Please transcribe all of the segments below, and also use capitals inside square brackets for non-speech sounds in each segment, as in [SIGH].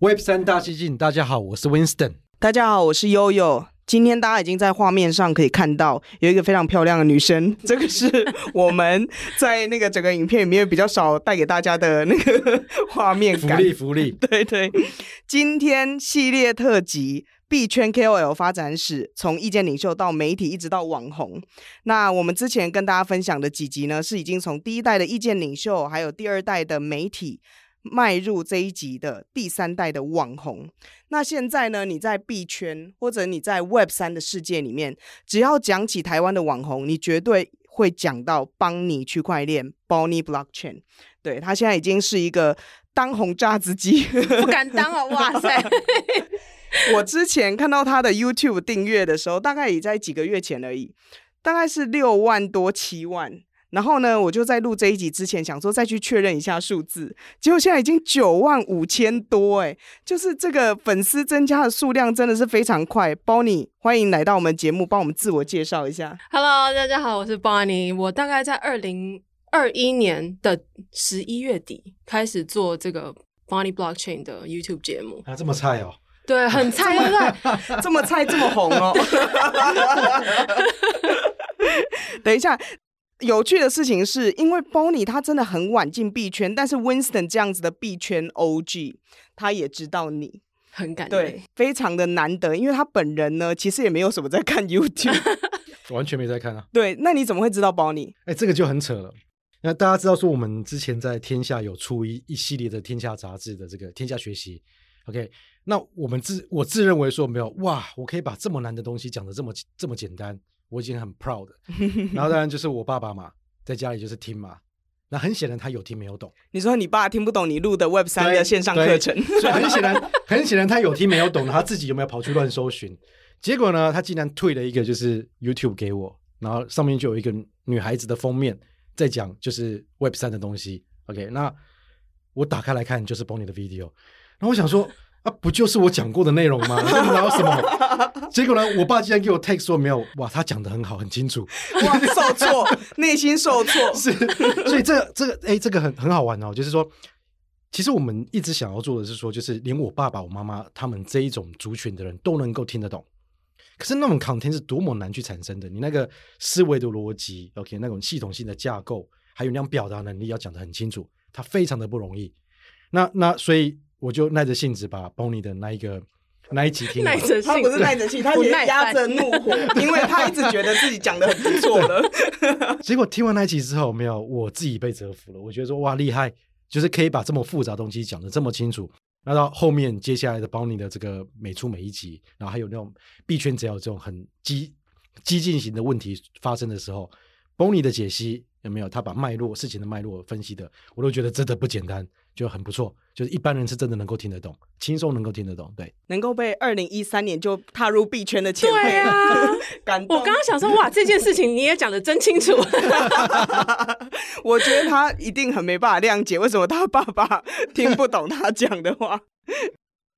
Web 三大西进，大家好，我是 Winston。大家好，我是悠悠。今天大家已经在画面上可以看到有一个非常漂亮的女生，[LAUGHS] 这个是我们在那个整个影片里面比较少带给大家的那个画面感。福利福利，[LAUGHS] 对对。今天系列特辑币圈 KOL 发展史，从意见领袖到媒体，一直到网红。那我们之前跟大家分享的几集呢，是已经从第一代的意见领袖，还有第二代的媒体。迈入这一集的第三代的网红，那现在呢？你在币圈或者你在 Web 三的世界里面，只要讲起台湾的网红，你绝对会讲到邦尼区块链 （Bonnie Blockchain）。对，他现在已经是一个当红炸子鸡，[LAUGHS] 不敢当啊！[LAUGHS] 哇塞！我之前看到他的 YouTube 订阅的时候，大概也在几个月前而已，大概是六万多七万。然后呢，我就在录这一集之前想说再去确认一下数字，结果现在已经九万五千多哎，就是这个粉丝增加的数量真的是非常快。Bonnie，欢迎来到我们节目，帮我们自我介绍一下。Hello，大家好，我是 Bonnie，我大概在二零二一年的十一月底开始做这个 Bonnie Blockchain 的 YouTube 节目。啊，这么菜哦？对，很菜，对不对？[LAUGHS] 这么菜，这么红哦。[LAUGHS] 等一下。有趣的事情是，因为 Bonnie 他真的很晚进币圈，但是 Winston 这样子的币圈 OG，他也知道你很感对，非常的难得，因为他本人呢，其实也没有什么在看 YouTube，[LAUGHS] 完全没在看啊。对，那你怎么会知道 Bonnie？哎，这个就很扯了。那大家知道说，我们之前在天下有出一一系列的天下杂志的这个天下学习，OK？那我们自我自认为说没有哇，我可以把这么难的东西讲得这么这么简单。我已经很 proud，[LAUGHS] 然后当然就是我爸爸嘛，在家里就是听嘛。那很显然他有听没有懂。你说你爸听不懂你录的 Web 三的线上课程，所以很显然，[LAUGHS] 很显然他有听没有懂，他自己有没有跑去乱搜寻？结果呢，他竟然退了一个就是 YouTube 给我，然后上面就有一个女孩子的封面在讲就是 Web 三的东西。OK，那我打开来看就是 Bonnie 的 video，然后我想说。啊，不就是我讲过的内容吗？[LAUGHS] 然后什么？结果呢？我爸竟然给我 text 说没有，哇，他讲得很好，很清楚。哇，受挫，内心受挫。[LAUGHS] 是，所以这个、这个，哎、欸，这个很很好玩哦。就是说，其实我们一直想要做的是说，就是连我爸爸、我妈妈他们这一种族群的人都能够听得懂。可是那种 content 是多么难去产生的，你那个思维的逻辑，OK，那种系统性的架构，还有那样表达能力要讲得很清楚，它非常的不容易。那那所以。我就耐着性子把 Bonnie 的那一个那一集听了，他不是耐着性，他也压着怒火，因为他一直觉得自己讲的很不错了。[LAUGHS] 结果听完那一集之后，没有，我自己被折服了。我觉得说哇厉害，就是可以把这么复杂东西讲的这么清楚。那到后面接下来的 Bonnie 的这个每出每一集，然后还有那种币圈只要有这种很激激进型的问题发生的时候，Bonnie 的解析有没有？他把脉络事情的脉络分析的，我都觉得真的不简单。就很不错，就是一般人是真的能够听得懂，轻松能够听得懂，对，能够被二零一三年就踏入币圈的前辈，对啊，感动。我刚刚想说，哇，这件事情你也讲的真清楚。[LAUGHS] [LAUGHS] 我觉得他一定很没办法谅解，为什么他爸爸 [LAUGHS] 听不懂他讲的话。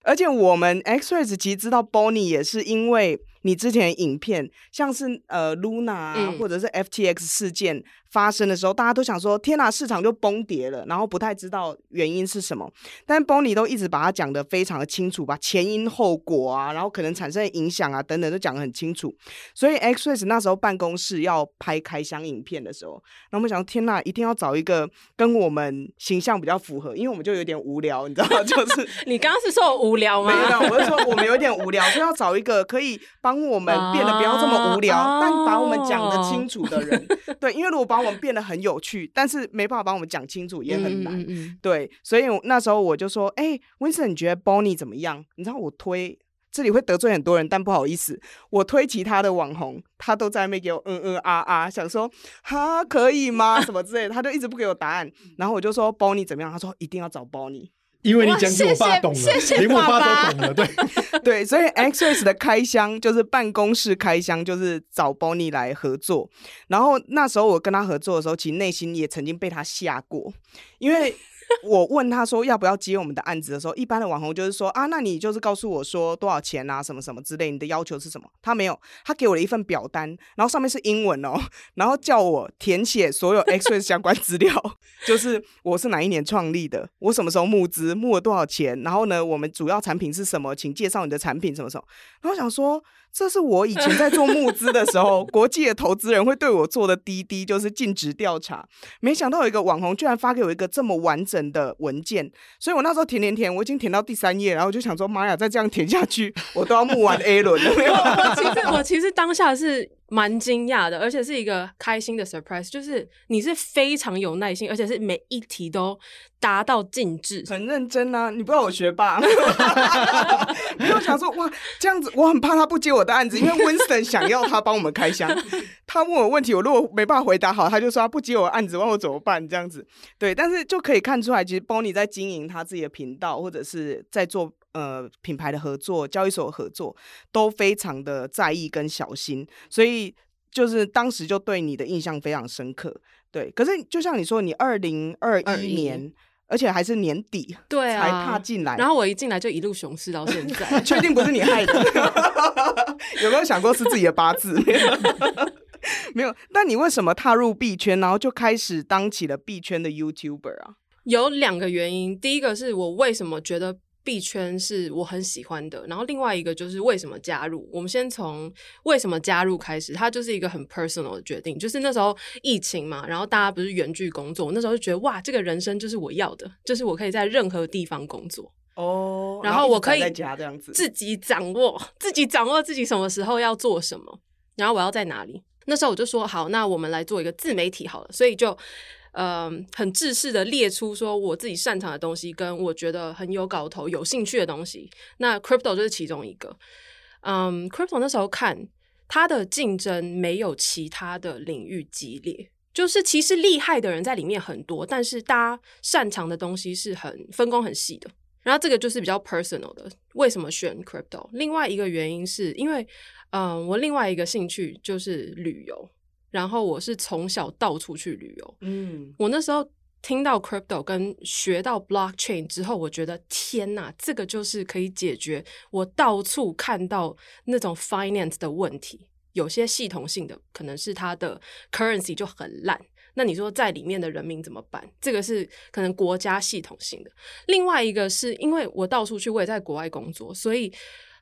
而且我们 XREX 其实知道 Bonnie 也是因为你之前的影片，像是呃 Luna 啊，嗯，或者是 FTX 事件。发生的时候，大家都想说：“天哪，市场就崩跌了。”然后不太知道原因是什么。但 Bonnie 都一直把它讲得非常的清楚，把前因后果啊，然后可能产生的影响啊等等都讲得很清楚。所以 XRES 那时候办公室要拍开箱影片的时候，那我们想：“天哪，一定要找一个跟我们形象比较符合，因为我们就有点无聊，你知道吗？[LAUGHS] 就是 [LAUGHS] 你刚刚是说我无聊吗？没有，我是说我们有点无聊，所以要找一个可以帮我们变得不要这么无聊，啊、但把我们讲得清楚的人。对，因为如果把我们变得很有趣，但是没办法帮我们讲清楚，也很难。嗯嗯嗯对，所以那时候我就说：“哎、欸，Winston，你觉得 Bonnie 怎么样？”你知道我推这里会得罪很多人，但不好意思，我推其他的网红，他都在那边给我嗯嗯啊啊，想说哈、啊、可以吗？什么之类的，他就一直不给我答案。[LAUGHS] 然后我就说 Bonnie 怎么样？他说一定要找 Bonnie。因为你讲给我爸懂了，谢谢谢谢连我爸都懂了，对 [LAUGHS] 对，所以 XRS 的开箱就是办公室开箱，就是找 Bonnie 来合作。然后那时候我跟他合作的时候，其实内心也曾经被他吓过，因为。我问他说要不要接我们的案子的时候，一般的网红就是说啊，那你就是告诉我说多少钱啊，什么什么之类，你的要求是什么？他没有，他给我了一份表单，然后上面是英文哦，然后叫我填写所有 XRS 相关资料，[LAUGHS] 就是我是哪一年创立的，我什么时候募资，募了多少钱，然后呢，我们主要产品是什么，请介绍你的产品什么什么。然后想说。这是我以前在做募资的时候，[LAUGHS] 国际的投资人会对我做的滴滴，就是尽职调查。没想到有一个网红居然发给我一个这么完整的文件，所以我那时候填填填，我已经填到第三页，然后我就想说，妈呀，再这样填下去，我都要募完 A 轮了。[LAUGHS] 我其实我其实当下是。蛮惊讶的，而且是一个开心的 surprise，就是你是非常有耐心，而且是每一题都答到尽致，很认真啊！你不知道我学霸，[LAUGHS] 没有想说哇这样子，我很怕他不接我的案子，因为 Winston 想要他帮我们开箱，[LAUGHS] 他问我问题，我如果没办法回答好，他就说他不接我的案子，问我怎么办？这样子，对，但是就可以看出来，其实 Bonnie 在经营他自己的频道，或者是在做。呃，品牌的合作、交易所的合作都非常的在意跟小心，所以就是当时就对你的印象非常深刻。对，可是就像你说，你二零二一年，而且还是年底，对啊，才踏进来，然后我一进来就一路熊市到现在，[LAUGHS] 确定不是你害的？[LAUGHS] 有没有想过是自己的八字？[LAUGHS] 没有。但你为什么踏入币圈，然后就开始当起了币圈的 YouTuber 啊？有两个原因，第一个是我为什么觉得。币圈是我很喜欢的，然后另外一个就是为什么加入。我们先从为什么加入开始，它就是一个很 personal 的决定。就是那时候疫情嘛，然后大家不是远距工作，那时候就觉得哇，这个人生就是我要的，就是我可以在任何地方工作哦，然后我可以在家这样子，自己掌握，自己掌握自己什么时候要做什么，然后我要在哪里。那时候我就说好，那我们来做一个自媒体好了，所以就。呃，很制式的列出说我自己擅长的东西，跟我觉得很有搞头、有兴趣的东西。那 crypto 就是其中一个。嗯，crypto 那时候看它的竞争没有其他的领域激烈，就是其实厉害的人在里面很多，但是大家擅长的东西是很分工很细的。然后这个就是比较 personal 的。为什么选 crypto？另外一个原因是因为，嗯，我另外一个兴趣就是旅游。然后我是从小到处去旅游，嗯，我那时候听到 crypto 跟学到 blockchain 之后，我觉得天哪，这个就是可以解决我到处看到那种 finance 的问题。有些系统性的可能是它的 currency 就很烂，那你说在里面的人民怎么办？这个是可能国家系统性的。另外一个是因为我到处去，我也在国外工作，所以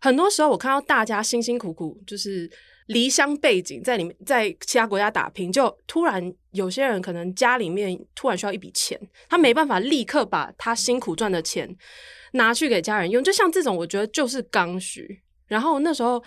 很多时候我看到大家辛辛苦苦就是。离乡背井，在里面，在其他国家打拼，就突然有些人可能家里面突然需要一笔钱，他没办法立刻把他辛苦赚的钱拿去给家人用，就像这种，我觉得就是刚需。然后那时候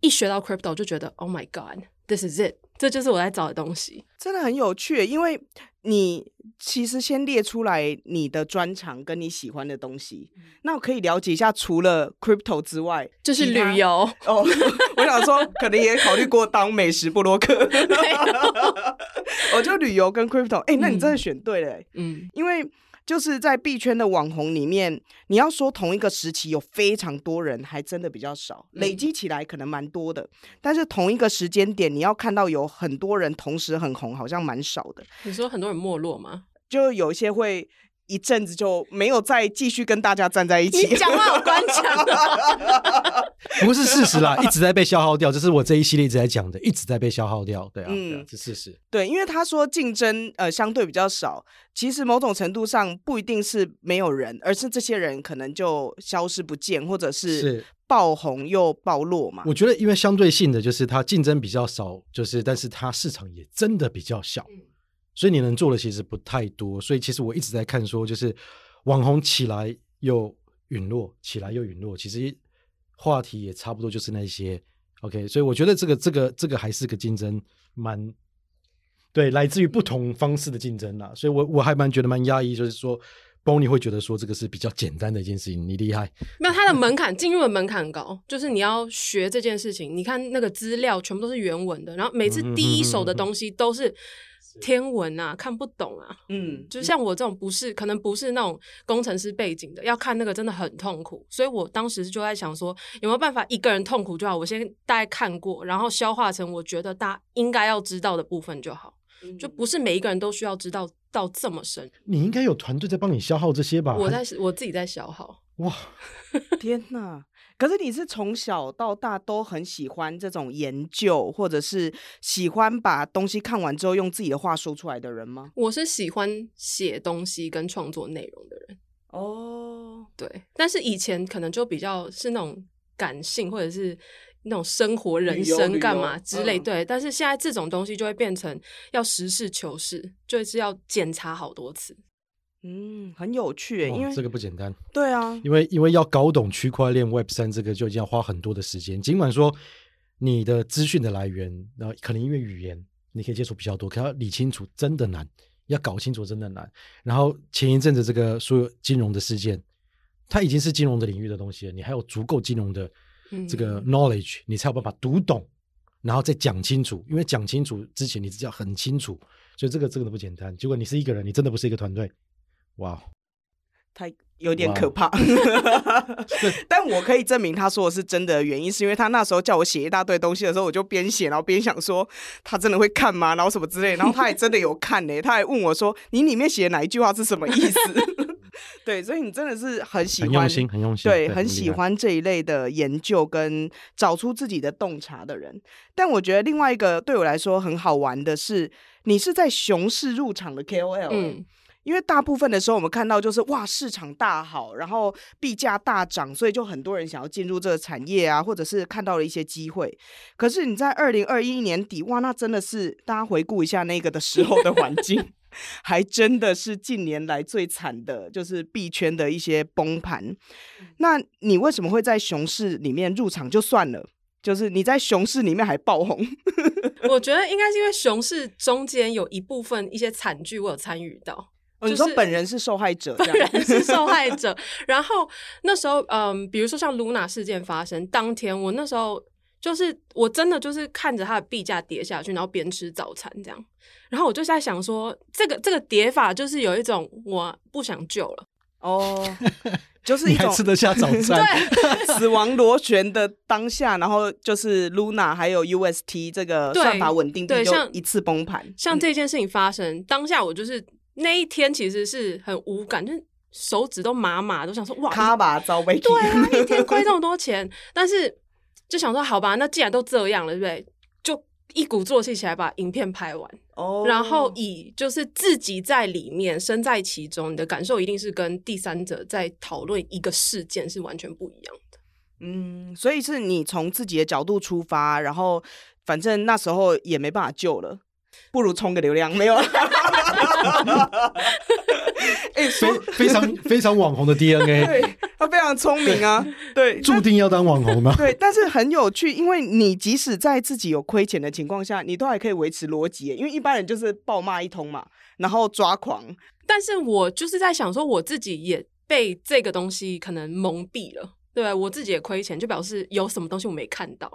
一学到 crypto，就觉得 Oh my God，this is it，这就是我在找的东西，真的很有趣，因为。你其实先列出来你的专长跟你喜欢的东西，嗯、那我可以了解一下，除了 crypto 之外，就是旅游哦。[LAUGHS] 我想说，可能也考虑过当美食布洛克。我 [LAUGHS] 就旅游跟 crypto，哎、欸，那你真的选对了、欸，嗯，因为。就是在币圈的网红里面，你要说同一个时期有非常多人，还真的比较少。累积起来可能蛮多的，但是同一个时间点，你要看到有很多人同时很红，好像蛮少的。你说很多人没落吗？就有一些会。一阵子就没有再继续跟大家站在一起。你讲话好官腔，[LAUGHS] 不是事实啦，一直在被消耗掉。这是我这一系列一直在讲的，一直在被消耗掉。对啊，嗯，对啊，是事实。对，因为他说竞争呃相对比较少，其实某种程度上不一定是没有人，而是这些人可能就消失不见，或者是爆红又爆落嘛。我觉得因为相对性的就是它竞争比较少，就是但是它市场也真的比较小。嗯所以你能做的其实不太多，所以其实我一直在看说，就是网红起来又陨落，起来又陨落，其实话题也差不多就是那些。OK，所以我觉得这个这个这个还是个竞争蛮，对，来自于不同方式的竞争啦。所以我我还蛮觉得蛮压抑，就是说，Bonnie 会觉得说这个是比较简单的一件事情，你厉害。没有，它的门槛进入的门槛很高，就是你要学这件事情，你看那个资料全部都是原文的，然后每次第一手的东西都是。天文啊，看不懂啊。嗯，就像我这种不是可能不是那种工程师背景的，要看那个真的很痛苦。所以我当时就在想说，有没有办法一个人痛苦就好？我先大概看过，然后消化成我觉得大家应该要知道的部分就好。就不是每一个人都需要知道到这么深。你应该有团队在帮你消耗这些吧？我在我自己在消耗。哇，[LAUGHS] 天哪！可是你是从小到大都很喜欢这种研究，或者是喜欢把东西看完之后用自己的话说出来的人吗？我是喜欢写东西跟创作内容的人。哦，对，但是以前可能就比较是那种感性，或者是。那种生活、人生干嘛之类，对。但是现在这种东西就会变成要实事求是，就是要检查好多次。嗯，很有趣，因为这个不简单。对啊，因为因为要搞懂区块链 Web 三这个，就已经要花很多的时间。尽管说你的资讯的来源，然后可能因为语言你可以接触比较多，可要理清楚真的难，要搞清楚真的难。然后前一阵子这个所有金融的事件，它已经是金融的领域的东西了，你还有足够金融的。这个 knowledge 你才有办法读懂，然后再讲清楚。因为讲清楚之前，你只要很清楚，所以这个这个都不简单。结果你是一个人，你真的不是一个团队，哇，太有点可怕。[LAUGHS] 但我可以证明他说的是真的，原因是因为他那时候叫我写一大堆东西的时候，我就边写，然后边想说他真的会看吗？然后什么之类，然后他也真的有看呢。[LAUGHS] 他还问我说：“你里面写的哪一句话是什么意思？”对，所以你真的是很喜欢，很用心，很用心，对，对很喜欢这一类的研究跟找出自己的洞察的人。但我觉得另外一个对我来说很好玩的是，你是在熊市入场的 KOL，嗯，因为大部分的时候我们看到就是哇，市场大好，然后币价大涨，所以就很多人想要进入这个产业啊，或者是看到了一些机会。可是你在二零二一年底，哇，那真的是大家回顾一下那个的时候的环境。[LAUGHS] 还真的是近年来最惨的，就是币圈的一些崩盘。那你为什么会在熊市里面入场就算了？就是你在熊市里面还爆红？我觉得应该是因为熊市中间有一部分一些惨剧我有参与到。你说本人是受害者，本人是受害者。然后那时候，嗯，比如说像 Luna 事件发生当天，我那时候。就是我真的就是看着它的币价跌下去，然后边吃早餐这样，然后我就在想说，这个这个跌法就是有一种我不想救了哦，就是一种吃得下早餐，对，[LAUGHS] 死亡螺旋的当下，然后就是 Luna 还有 UST 这个算法稳定币就一次崩盘。像这件事情发生、嗯、当下，我就是那一天其实是很无感，就是手指都麻麻，都想说哇，卡吧遭被对啊，一天亏这么多钱，但是。就想说好吧，那既然都这样了，对不对？就一鼓作气起来把影片拍完，oh. 然后以就是自己在里面身在其中，你的感受一定是跟第三者在讨论一个事件是完全不一样的。嗯，所以是你从自己的角度出发，然后反正那时候也没办法救了，不如充个流量，没有。欸、[LAUGHS] 非非常非常网红的 DNA，[LAUGHS] 对，他非常聪明啊，对，注定要当网红吗？对，但是很有趣，因为你即使在自己有亏钱的情况下，你都还可以维持逻辑，因为一般人就是暴骂一通嘛，然后抓狂。但是我就是在想说，我自己也被这个东西可能蒙蔽了，对，我自己也亏钱，就表示有什么东西我没看到，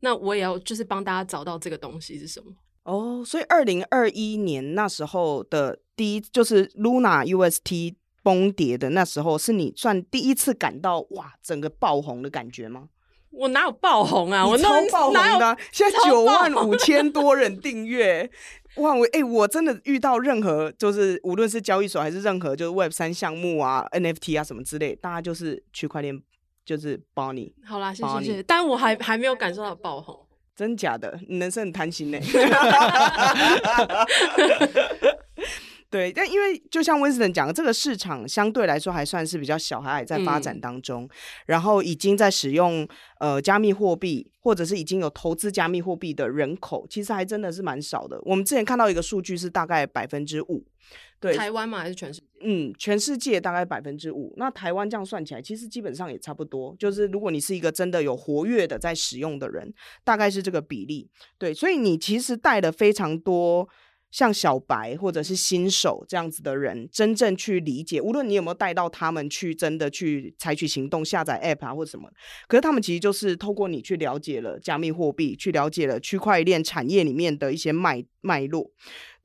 那我也要就是帮大家找到这个东西是什么。哦，所以二零二一年那时候的第一，就是 Luna UST 崩跌的那时候，是你算第一次感到哇，整个爆红的感觉吗？我哪有爆红啊？我超爆红的，现在九万五千多人订阅，哇！我哎、欸，我真的遇到任何就是无论是交易所还是任何就是 Web 三项目啊、NFT 啊什么之类，大家就是区块链就是帮你。好啦，谢谢谢谢，但我还还没有感受到爆红。真假的，你人生很贪心呢。[LAUGHS] [LAUGHS] 对，但因为就像温斯顿讲的，这个市场相对来说还算是比较小，还在发展当中。嗯、然后已经在使用呃加密货币，或者是已经有投资加密货币的人口，其实还真的是蛮少的。我们之前看到一个数据是大概百分之五。对，台湾嘛？还是全世界？嗯，全世界大概百分之五。那台湾这样算起来，其实基本上也差不多。就是如果你是一个真的有活跃的在使用的人，大概是这个比例。对，所以你其实带了非常多像小白或者是新手这样子的人，真正去理解。无论你有没有带到他们去真的去采取行动，下载 App 啊或者什么，可是他们其实就是透过你去了解了加密货币，去了解了区块链产业里面的一些脉脉络。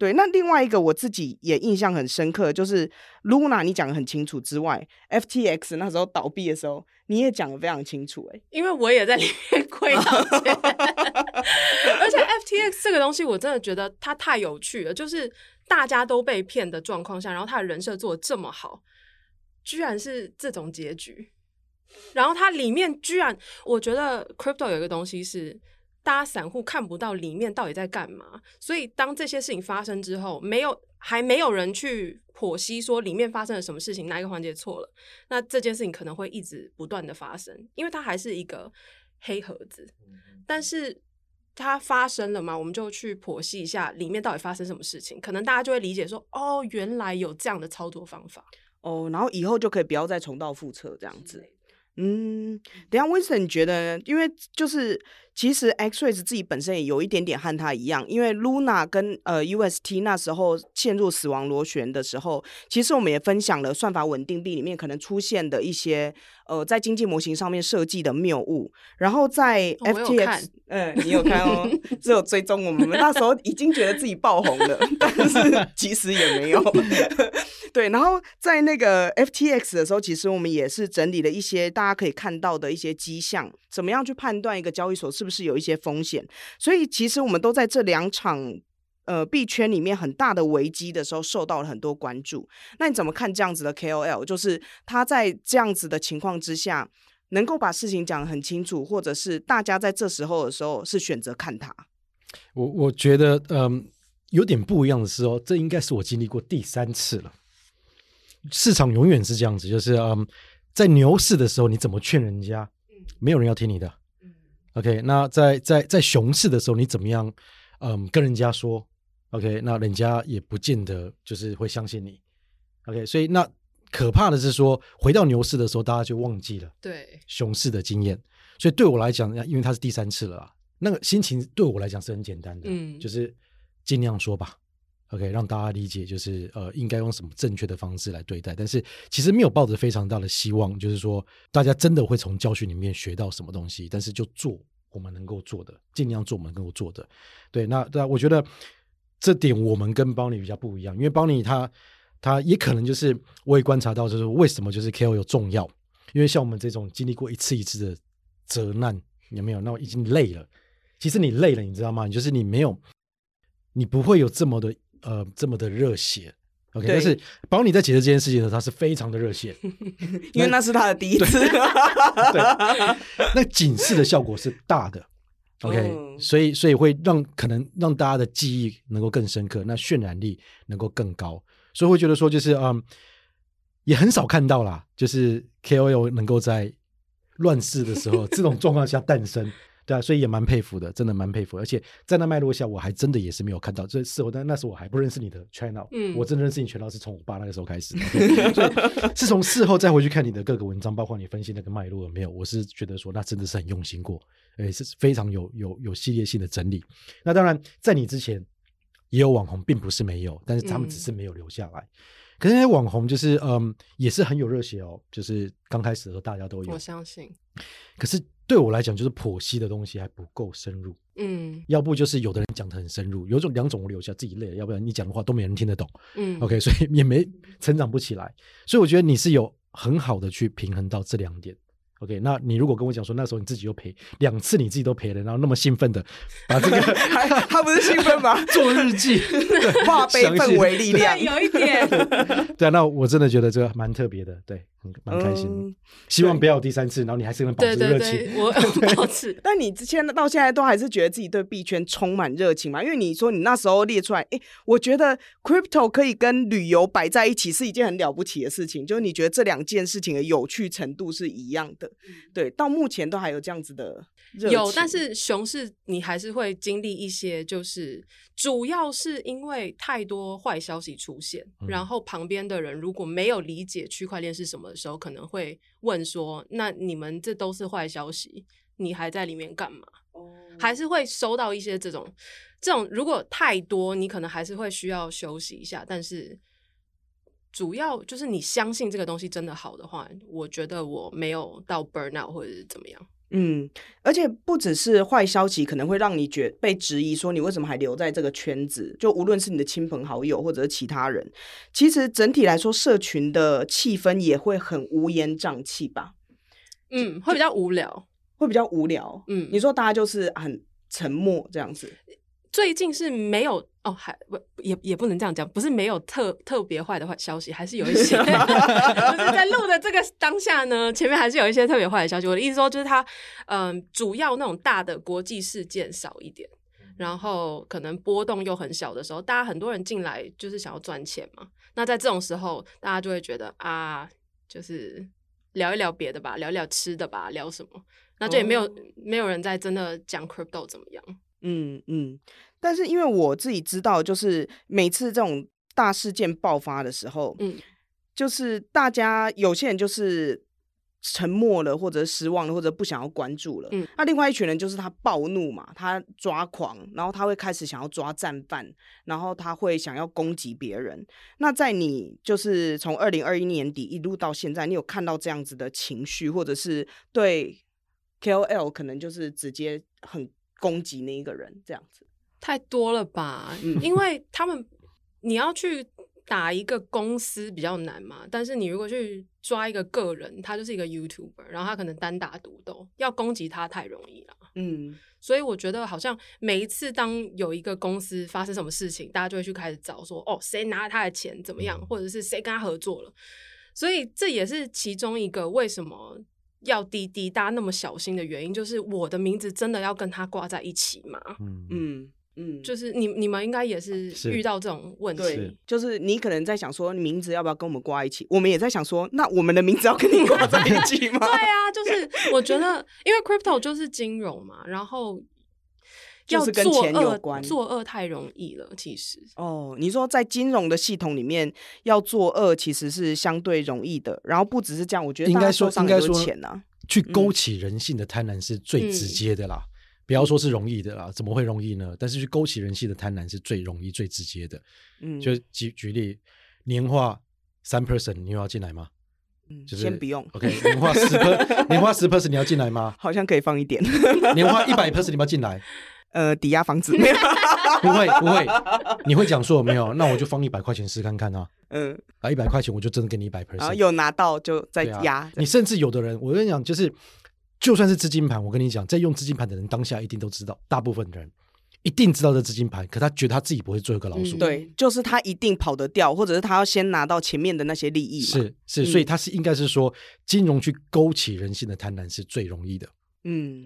对，那另外一个我自己也印象很深刻，就是 Luna 你讲的很清楚之外，FTX 那时候倒闭的时候，你也讲的非常清楚，哎，因为我也在里面亏到钱，而且 FTX 这个东西我真的觉得它太有趣了，就是大家都被骗的状况下，然后他的人设做的这么好，居然是这种结局，然后它里面居然，我觉得 Crypto 有一个东西是。大家散户看不到里面到底在干嘛，所以当这些事情发生之后，没有还没有人去剖析说里面发生了什么事情，哪一个环节错了，那这件事情可能会一直不断的发生，因为它还是一个黑盒子。但是它发生了嘛，我们就去剖析一下里面到底发生什么事情，可能大家就会理解说，哦，原来有这样的操作方法，哦，然后以后就可以不要再重蹈覆辙这样子。嗯，等下，Winston，觉得？因为就是其实 X-rays 自己本身也有一点点和他一样，因为 Luna 跟呃 UST 那时候陷入死亡螺旋的时候，其实我们也分享了算法稳定币里面可能出现的一些呃在经济模型上面设计的谬误，然后在 FTX，嗯、呃，你有看哦，[LAUGHS] 只有追踪我们，我们那时候已经觉得自己爆红了，但是 [LAUGHS] 其实也没有。[LAUGHS] 对，然后在那个 FTX 的时候，其实我们也是整理了一些大家可以看到的一些迹象，怎么样去判断一个交易所是不是有一些风险。所以其实我们都在这两场呃币圈里面很大的危机的时候受到了很多关注。那你怎么看这样子的 KOL？就是他在这样子的情况之下，能够把事情讲得很清楚，或者是大家在这时候的时候是选择看他？我我觉得嗯有点不一样的是哦，这应该是我经历过第三次了。市场永远是这样子，就是嗯，在牛市的时候，你怎么劝人家，没有人要听你的。OK，那在在在熊市的时候，你怎么样，嗯，跟人家说，OK，那人家也不见得就是会相信你。OK，所以那可怕的是说，回到牛市的时候，大家就忘记了对熊市的经验。所以对我来讲，因为它是第三次了啊，那个心情对我来讲是很简单的，嗯，就是尽量说吧。OK，让大家理解，就是呃，应该用什么正确的方式来对待。但是其实没有抱着非常大的希望，就是说大家真的会从教训里面学到什么东西。但是就做我们能够做的，尽量做我们能够做的。对，那那我觉得这点我们跟 Bonnie 比较不一样，因为 Bonnie 他他也可能就是我也观察到，就是为什么就是 KOL 有重要，因为像我们这种经历过一次一次的责难，有没有？那我已经累了。其实你累了，你知道吗？你就是你没有，你不会有这么的。呃，这么的热血，OK，但是保你在解释这件事情的时候，他是非常的热血，[LAUGHS] [LAUGHS] 因为那是他的第一次。对，那警示的效果是大的，OK，嗯，所以所以会让可能让大家的记忆能够更深刻，那渲染力能够更高，所以会觉得说就是嗯，也很少看到啦，就是 KOL 能够在乱世的时候 [LAUGHS] 这种状况下诞生。对啊，所以也蛮佩服的，真的蛮佩服。而且在那脉络下，我还真的也是没有看到这事后，但那时候我还不认识你的嗯，我真的认识你 channel 是从我爸那个时候开始的，所以 [LAUGHS] 是从事后再回去看你的各个文章，包括你分析那个脉络有没有，我是觉得说那真的是很用心过，也，是非常有有有系列性的整理。那当然，在你之前也有网红，并不是没有，但是他们只是没有留下来。嗯可是那些网红就是嗯，也是很有热血哦。就是刚开始的时候，大家都有。我相信。可是对我来讲，就是剖析的东西还不够深入。嗯。要不就是有的人讲的很深入，有种两种我留下自己累了，要不然你讲的话都没人听得懂。嗯。OK，所以 [LAUGHS] 也没成长不起来。所以我觉得你是有很好的去平衡到这两点。OK，那你如果跟我讲说那时候你自己又赔两次，你自己都赔了，然后那么兴奋的把这个，还他不是兴奋吗？[LAUGHS] 做日记，[LAUGHS] 化悲愤为力量，有一点。对啊，那我真的觉得这个蛮特别的，对，蛮开心。嗯、希望不要有第三次，然后你还是能保持热情。对对对，我保持。[LAUGHS] 但你之前到现在都还是觉得自己对币圈充满热情嘛？因为你说你那时候列出来，哎，我觉得 crypto 可以跟旅游摆在一起是一件很了不起的事情，就是你觉得这两件事情的有趣程度是一样的。对，到目前都还有这样子的热。有，但是熊市你还是会经历一些，就是主要是因为太多坏消息出现，嗯、然后旁边的人如果没有理解区块链是什么的时候，可能会问说：“那你们这都是坏消息，你还在里面干嘛？”哦，还是会收到一些这种这种，如果太多，你可能还是会需要休息一下，但是。主要就是你相信这个东西真的好的话，我觉得我没有到 burnout 或者是怎么样。嗯，而且不只是坏消息，可能会让你觉被质疑，说你为什么还留在这个圈子？就无论是你的亲朋好友，或者是其他人，其实整体来说，社群的气氛也会很乌烟瘴气吧？嗯，会比较无聊，会比较无聊。嗯，你说大家就是很沉默这样子。最近是没有哦，还不也也不能这样讲，不是没有特特别坏的坏消息，还是有一些。[LAUGHS] [LAUGHS] 就是在录的这个当下呢，前面还是有一些特别坏的消息。我的意思说，就是它嗯、呃，主要那种大的国际事件少一点，然后可能波动又很小的时候，大家很多人进来就是想要赚钱嘛。那在这种时候，大家就会觉得啊，就是聊一聊别的吧，聊一聊吃的吧，聊什么？那就也没有、哦、没有人在真的讲 crypto 怎么样。嗯嗯，但是因为我自己知道，就是每次这种大事件爆发的时候，嗯，就是大家有些人就是沉默了，或者失望了，或者不想要关注了。嗯，那另外一群人就是他暴怒嘛，他抓狂，然后他会开始想要抓战犯，然后他会想要攻击别人。那在你就是从二零二一年底一路到现在，你有看到这样子的情绪，或者是对 KOL 可能就是直接很。攻击那一个人这样子太多了吧？嗯，因为他们你要去打一个公司比较难嘛，但是你如果去抓一个个人，他就是一个 YouTuber，然后他可能单打独斗，要攻击他太容易了。嗯，所以我觉得好像每一次当有一个公司发生什么事情，大家就会去开始找说哦，谁拿了他的钱怎么样，或者是谁跟他合作了，所以这也是其中一个为什么。要滴滴，大家那么小心的原因，就是我的名字真的要跟他挂在一起吗？嗯嗯嗯，就是你你们应该也是遇到这种问题，对，就是你可能在想说，名字要不要跟我们挂一起？我们也在想说，那我们的名字要跟你挂在一起吗？[LAUGHS] 对啊，就是我觉得，因为 crypto 就是金融嘛，然后。就是跟钱有关，作恶太容易了。其实哦，你说在金融的系统里面要作恶，其实是相对容易的。然后不只是这样，我觉得应该说应该说钱呢，去勾起人性的贪婪是最直接的啦。不要说是容易的啦，怎么会容易呢？但是去勾起人性的贪婪是最容易、最直接的。嗯，就举举例，年化三 percent，你要进来吗？嗯，就是先不用。OK，年化十 percent，[LAUGHS] 年化十 percent，你要进来吗？好像可以放一点。年化一百 percent，你要进来？呃，抵押房子没有？[LAUGHS] 不会不会，你会讲说没有？那我就放一百块钱试看看啊。嗯，啊，一百块钱我就真的给你一百 percent，有拿到就再压。啊、你甚至有的人，我跟你讲，就是就算是资金盘，我跟你讲，在用资金盘的人当下一定都知道，大部分人一定知道这资金盘，可他觉得他自己不会做一个老鼠。嗯、对，就是他一定跑得掉，或者是他要先拿到前面的那些利益。是是，所以他是应该是说，金融去勾起人性的贪婪是最容易的。嗯。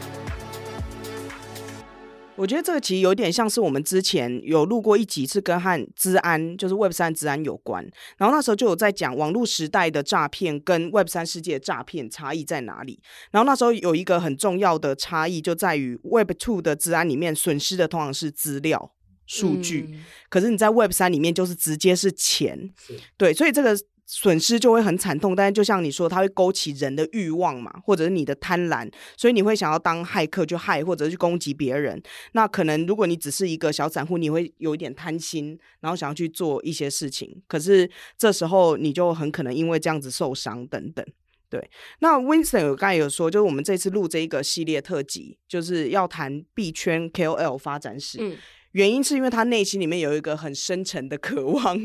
我觉得这个其实有点像是我们之前有录过一集，是跟和治安，就是 Web 三资安有关。然后那时候就有在讲网络时代的诈骗跟 Web 三世界的诈骗差异在哪里。然后那时候有一个很重要的差异，就在于 Web two 的资安里面损失的通常是资料、数据，嗯、可是你在 Web 三里面就是直接是钱。是对，所以这个。损失就会很惨痛，但是就像你说，它会勾起人的欲望嘛，或者是你的贪婪，所以你会想要当骇客去害，或者去攻击别人。那可能如果你只是一个小散户，你会有一点贪心，然后想要去做一些事情。可是这时候你就很可能因为这样子受伤等等。对，那 Winston 有刚才有说，就是我们这次录这一个系列特辑，就是要谈币圈 KOL 发展史。嗯原因是因为他内心里面有一个很深沉的渴望，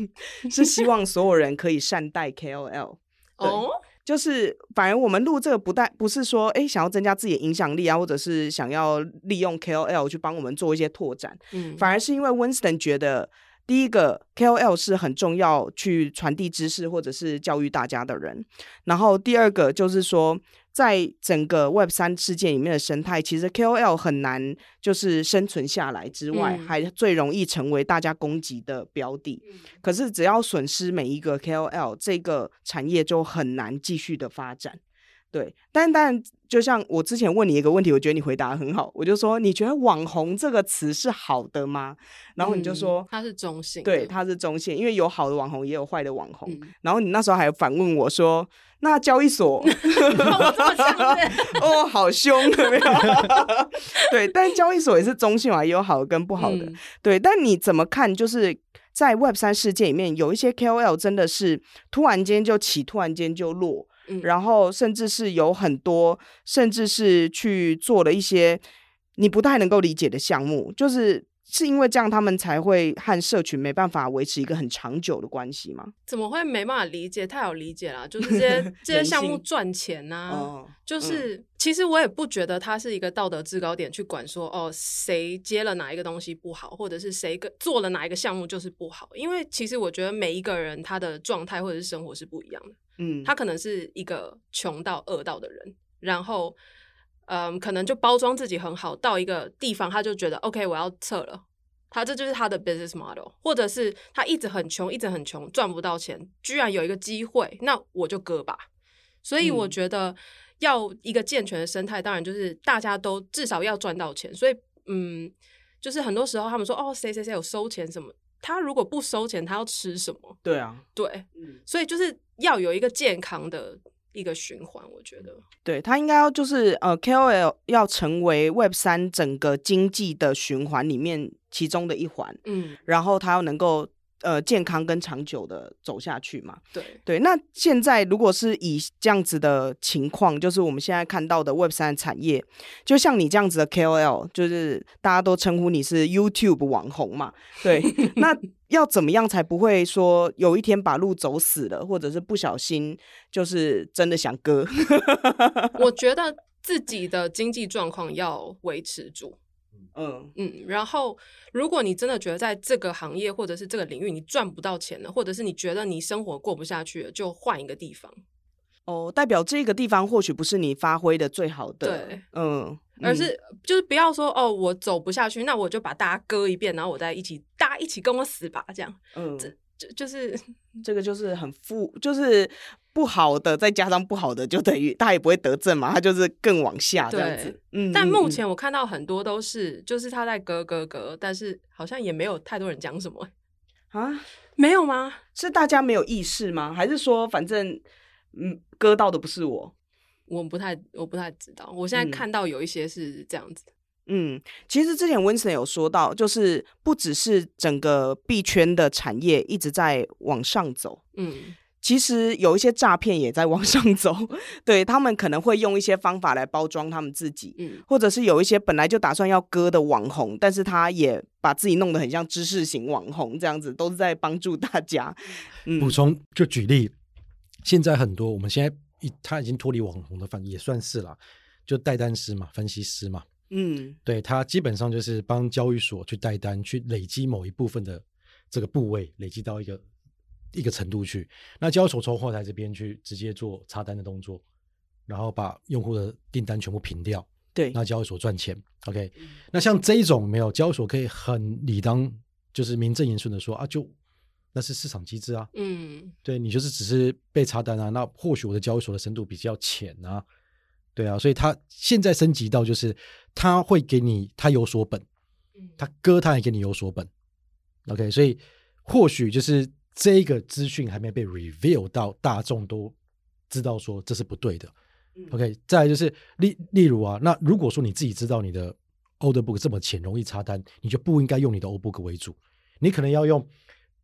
是希望所有人可以善待 KOL。哦，就是反而我们录这个不带不是说哎想要增加自己的影响力啊，或者是想要利用 KOL 去帮我们做一些拓展。嗯，反而是因为 Winston 觉得，第一个 KOL 是很重要去传递知识或者是教育大家的人，然后第二个就是说。在整个 Web 三世界里面的生态，其实 KOL 很难就是生存下来之外，嗯、还最容易成为大家攻击的标的。嗯、可是只要损失每一个 KOL，这个产业就很难继续的发展。对，但但就像我之前问你一个问题，我觉得你回答很好，我就说你觉得“网红”这个词是好的吗？然后你就说、嗯、它是中性，对，它是中性，因为有好的网红，也有坏的网红。嗯、然后你那时候还反问我说：“那交易所？” [LAUGHS] [LAUGHS] 哦，好凶，有没有？[LAUGHS] 对，但交易所也是中性嘛，也有好的跟不好的。嗯、对，但你怎么看？就是在 Web 三世界里面，有一些 KOL 真的是突然间就起，突然间就落。然后，甚至是有很多，甚至是去做了一些你不太能够理解的项目，就是是因为这样，他们才会和社群没办法维持一个很长久的关系吗？怎么会没办法理解？太好理解了，就是这些 [LAUGHS] 这些项目赚钱呐、啊，哦、就是、嗯、其实我也不觉得它是一个道德制高点去管说哦，谁接了哪一个东西不好，或者是谁个做了哪一个项目就是不好，因为其实我觉得每一个人他的状态或者是生活是不一样的。嗯，他可能是一个穷到饿到的人，然后，嗯，可能就包装自己很好，到一个地方他就觉得 OK，我要撤了，他这就是他的 business model，或者是他一直很穷，一直很穷，赚不到钱，居然有一个机会，那我就割吧。所以我觉得要一个健全的生态，当然就是大家都至少要赚到钱。所以，嗯，就是很多时候他们说哦，谁谁谁有收钱什么。他如果不收钱，他要吃什么？对啊，对，嗯，所以就是要有一个健康的一个循环，我觉得，对，他应该要就是呃，KOL 要成为 Web 三整个经济的循环里面其中的一环，嗯，然后他要能够。呃，健康跟长久的走下去嘛？对对。那现在如果是以这样子的情况，就是我们现在看到的 Web 三产业，就像你这样子的 KOL，就是大家都称呼你是 YouTube 网红嘛？对。[LAUGHS] 那要怎么样才不会说有一天把路走死了，或者是不小心就是真的想割？我觉得自己的经济状况要维持住。嗯。嗯，然后如果你真的觉得在这个行业或者是这个领域你赚不到钱了，或者是你觉得你生活过不下去了，就换一个地方。哦，代表这个地方或许不是你发挥的最好的，对，嗯，而是就是不要说哦，我走不下去，那我就把大家割一遍，然后我再一起，大家一起跟我死吧，这样，嗯，这就就是这个就是很负，就是。不好的再加上不好的，就等于他也不会得正嘛，他就是更往下这样子。嗯，但目前我看到很多都是，就是他在割割割，但是好像也没有太多人讲什么啊？没有吗？是大家没有意识吗？还是说反正嗯割到的不是我？我不太我不太知道。我现在看到有一些是这样子。嗯，其实之前 Winston 有说到，就是不只是整个币圈的产业一直在往上走。嗯。其实有一些诈骗也在往上走，对，他们可能会用一些方法来包装他们自己，嗯，或者是有一些本来就打算要割的网红，但是他也把自己弄得很像知识型网红这样子，都是在帮助大家。嗯，补充就举例，现在很多我们现在一他已经脱离网红的范也算是了，就代单师嘛，分析师嘛，嗯，对，他基本上就是帮交易所去代单，去累积某一部分的这个部位，累积到一个。一个程度去，那交易所从后台这边去直接做插单的动作，然后把用户的订单全部平掉，对，那交易所赚钱。OK，嗯，那像这一种没有交易所可以很理当就是名正言顺的说啊，就那是市场机制啊，嗯，对你就是只是被插单啊，那或许我的交易所的深度比较浅啊，对啊，所以他现在升级到就是他会给你他有所本，他割他也给你有所本，OK，所以或许就是。这个资讯还没被 reveal 到大众都知道说这是不对的。嗯、OK，再来就是例例如啊，那如果说你自己知道你的 order book 这么浅，容易插单，你就不应该用你的 order book 为主，你可能要用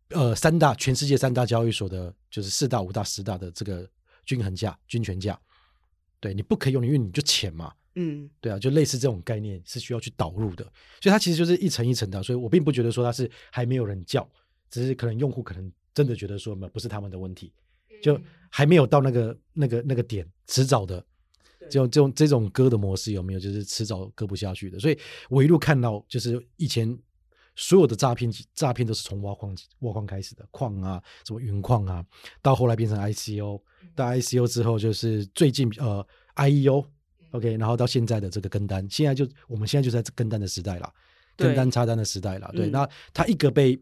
呃三大全世界三大交易所的，就是四大、五大、十大的这个均衡价、均权价。对，你不可以用，因为你就浅嘛。嗯，对啊，就类似这种概念是需要去导入的，所以它其实就是一层一层的。所以我并不觉得说它是还没有人叫，只是可能用户可能。真的觉得说，不是他们的问题，就还没有到那个那个那个点，迟早的，这种这种这种割的模式有没有？就是迟早割不下去的。所以我一路看到，就是以前所有的诈骗诈骗都是从挖矿挖矿开始的，矿啊，什么云矿啊，到后来变成 ICO，到 ICO 之后就是最近呃 IEO，OK，然后到现在的这个跟单，现在就我们现在就在跟单的时代了，跟单插单的时代了。对，那它一个被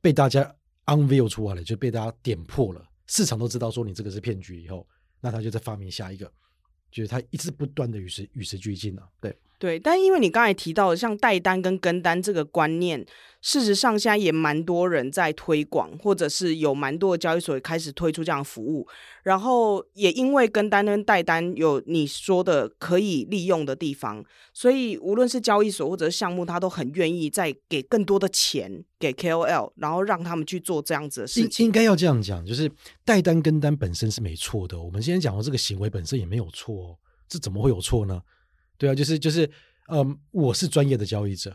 被大家。unveil 出来了，就被大家点破了，市场都知道说你这个是骗局以后，那他就在发明下一个，就是它一直不断的与时与时俱进啊。对对，但因为你刚才提到的像代单跟跟单这个观念，事实上现在也蛮多人在推广，或者是有蛮多的交易所也开始推出这样的服务。然后也因为跟单跟代单有你说的可以利用的地方，所以无论是交易所或者是项目，他都很愿意再给更多的钱给 KOL，然后让他们去做这样子的事情。应该要这样讲，就是代单跟单本身是没错的。我们今天讲的这个行为本身也没有错，这怎么会有错呢？对啊，就是就是，嗯，我是专业的交易者